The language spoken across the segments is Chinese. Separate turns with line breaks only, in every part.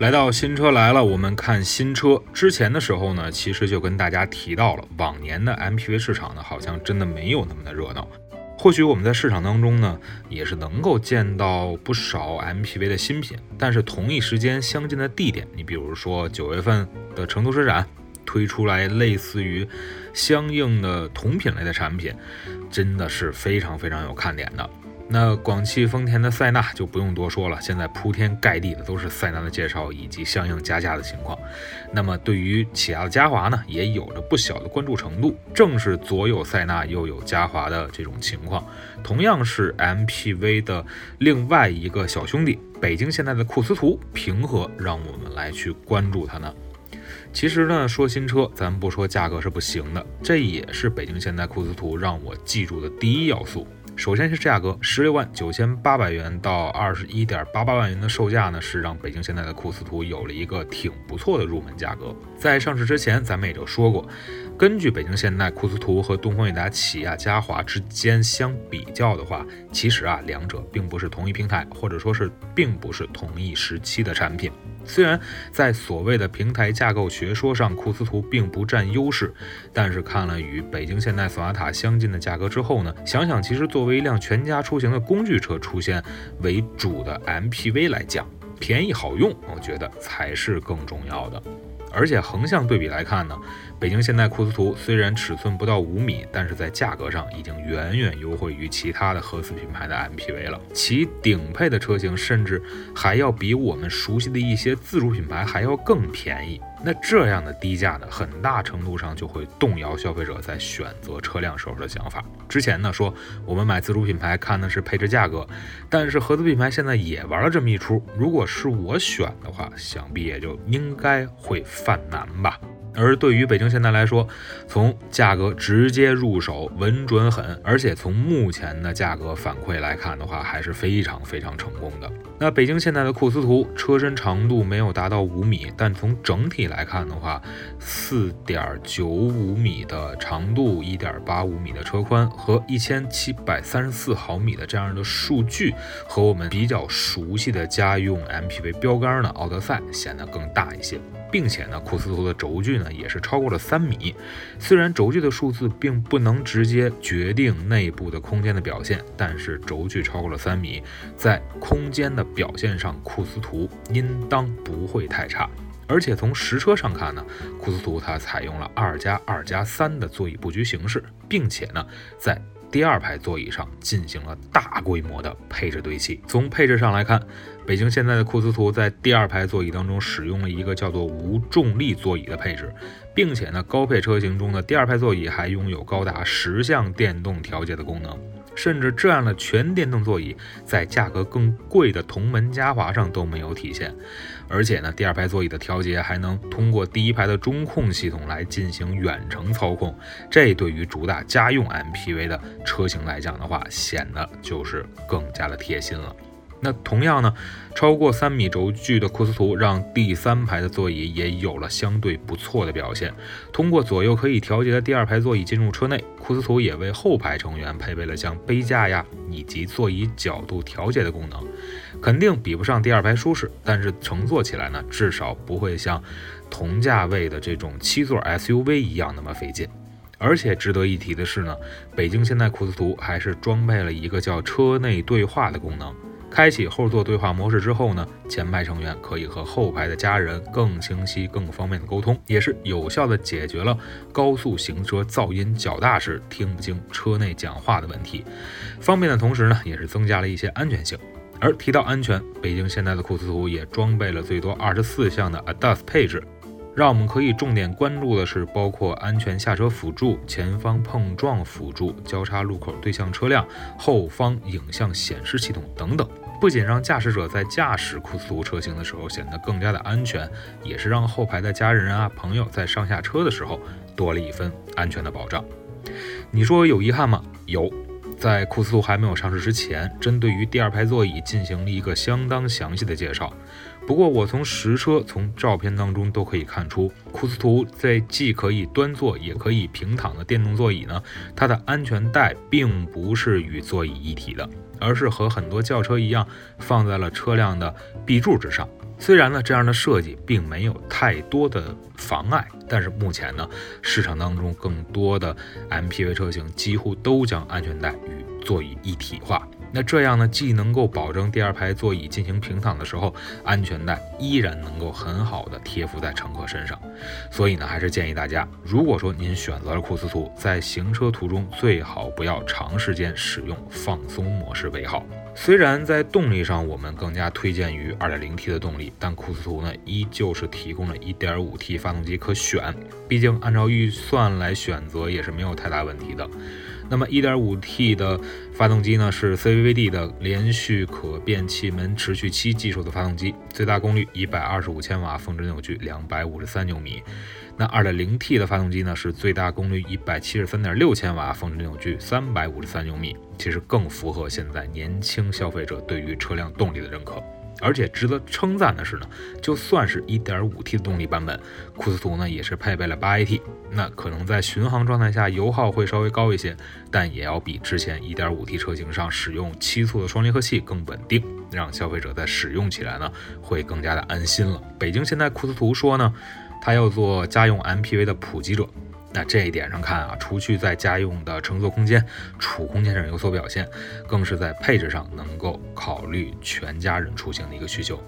来到新车来了，我们看新车之前的时候呢，其实就跟大家提到了，往年的 MPV 市场呢，好像真的没有那么的热闹。或许我们在市场当中呢，也是能够见到不少 MPV 的新品，但是同一时间相近的地点，你比如说九月份的成都车展推出来类似于相应的同品类的产品，真的是非常非常有看点的。那广汽丰田的塞纳就不用多说了，现在铺天盖地的都是塞纳的介绍以及相应加价的情况。那么对于起亚的嘉华呢，也有着不小的关注程度。正是左有塞纳又有嘉华的这种情况，同样是 MPV 的另外一个小兄弟，北京现代的库斯图，凭何让我们来去关注它呢？其实呢，说新车，咱不说价格是不行的，这也是北京现代库斯图让我记住的第一要素。首先是价格，十六万九千八百元到二十一点八八万元的售价呢，是让北京现代的库斯图有了一个挺不错的入门价格。在上市之前，咱们也就说过，根据北京现代库斯图和东风悦达起亚嘉华之间相比较的话，其实啊，两者并不是同一平台，或者说是并不是同一时期的产品。虽然在所谓的平台架构学说上，库斯图并不占优势，但是看了与北京现代索纳塔相近的价格之后呢，想想其实作为一辆全家出行的工具车出现为主的 MPV 来讲，便宜好用，我觉得才是更重要的。而且横向对比来看呢，北京现代库斯图虽然尺寸不到五米，但是在价格上已经远远优惠于其他的合资品牌的 MPV 了。其顶配的车型甚至还要比我们熟悉的一些自主品牌还要更便宜。那这样的低价呢，很大程度上就会动摇消费者在选择车辆时候的想法。之前呢说我们买自主品牌看的是配置价格，但是合资品牌现在也玩了这么一出。如果是我选的话，想必也就应该会犯难吧。而对于北京现代来说，从价格直接入手，稳准狠，而且从目前的价格反馈来看的话，还是非常非常成功的。那北京现代的库斯图车身长度没有达到五米，但从整体来看的话，四点九五米的长度，一点八五米的车宽和一千七百三十四毫米的这样的数据，和我们比较熟悉的家用 MPV 标杆呢，奥德赛显得更大一些。并且呢，库斯图的轴距呢也是超过了三米。虽然轴距的数字并不能直接决定内部的空间的表现，但是轴距超过了三米，在空间的表现上，库斯图应当不会太差。而且从实车上看呢，库斯图它采用了二加二加三的座椅布局形式，并且呢，在第二排座椅上进行了大规模的配置堆砌。从配置上来看，北京现在的库斯图在第二排座椅当中使用了一个叫做无重力座椅的配置，并且呢，高配车型中的第二排座椅还拥有高达十项电动调节的功能。甚至这样的全电动座椅，在价格更贵的同门嘉华上都没有体现。而且呢，第二排座椅的调节还能通过第一排的中控系统来进行远程操控，这对于主打家用 MPV 的车型来讲的话，显得就是更加的贴心了。那同样呢，超过三米轴距的库斯图让第三排的座椅也有了相对不错的表现。通过左右可以调节的第二排座椅进入车内，库斯图也为后排成员配备了像杯架呀以及座椅角度调节的功能。肯定比不上第二排舒适，但是乘坐起来呢，至少不会像同价位的这种七座 SUV 一样那么费劲。而且值得一提的是呢，北京现代库斯图还是装配了一个叫车内对话的功能。开启后座对话模式之后呢，前排成员可以和后排的家人更清晰、更方便的沟通，也是有效的解决了高速行车噪音较大时听不清车内讲话的问题。方便的同时呢，也是增加了一些安全性。而提到安全，北京现代的库斯图也装备了最多二十四项的 ADAS 配置。让我们可以重点关注的是，包括安全下车辅助、前方碰撞辅助、交叉路口对向车辆、后方影像显示系统等等。不仅让驾驶者在驾驶库斯图车型的时候显得更加的安全，也是让后排的家人啊朋友在上下车的时候多了一份安全的保障。你说有遗憾吗？有。在库斯图还没有上市之前，针对于第二排座椅进行了一个相当详细的介绍。不过，我从实车、从照片当中都可以看出，库斯图在既可以端坐也可以平躺的电动座椅呢，它的安全带并不是与座椅一体的，而是和很多轿车一样放在了车辆的壁柱之上。虽然呢，这样的设计并没有太多的妨碍，但是目前呢，市场当中更多的 MPV 车型几乎都将安全带与座椅一体化。那这样呢，既能够保证第二排座椅进行平躺的时候，安全带依然能够很好的贴附在乘客身上。所以呢，还是建议大家，如果说您选择了库斯图，在行车途中最好不要长时间使用放松模式为好。虽然在动力上我们更加推荐于 2.0T 的动力，但库斯图呢依旧是提供了 1.5T 发动机可选，毕竟按照预算来选择也是没有太大问题的。那么 1.5T 的发动机呢，是 CVVD 的连续可变气门持续期技术的发动机，最大功率125千瓦，峰值扭矩253牛米。那 2.0T 的发动机呢，是最大功率173.6千瓦，峰值扭矩353牛米，其实更符合现在年轻消费者对于车辆动力的认可。而且值得称赞的是呢，就算是一点五 T 的动力版本，库斯图呢也是配备了八 AT，那可能在巡航状态下油耗会稍微高一些，但也要比之前一点五 T 车型上使用七速的双离合器更稳定，让消费者在使用起来呢会更加的安心了。北京现代库斯图说呢，他要做家用 MPV 的普及者。那这一点上看啊，除去在家用的乘坐空间、储空间上有所表现，更是在配置上能够考虑全家人出行的一个需求。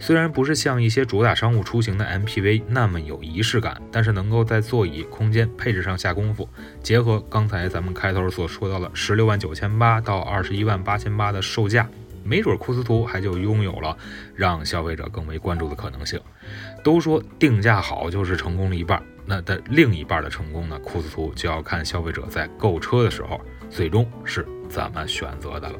虽然不是像一些主打商务出行的 MPV 那么有仪式感，但是能够在座椅、空间、配置上下功夫，结合刚才咱们开头所说到的十六万九千八到二十一万八千八的售价。没准库斯图还就拥有了让消费者更为关注的可能性。都说定价好就是成功了一半，那的另一半的成功呢？库斯图就要看消费者在购车的时候最终是怎么选择的了。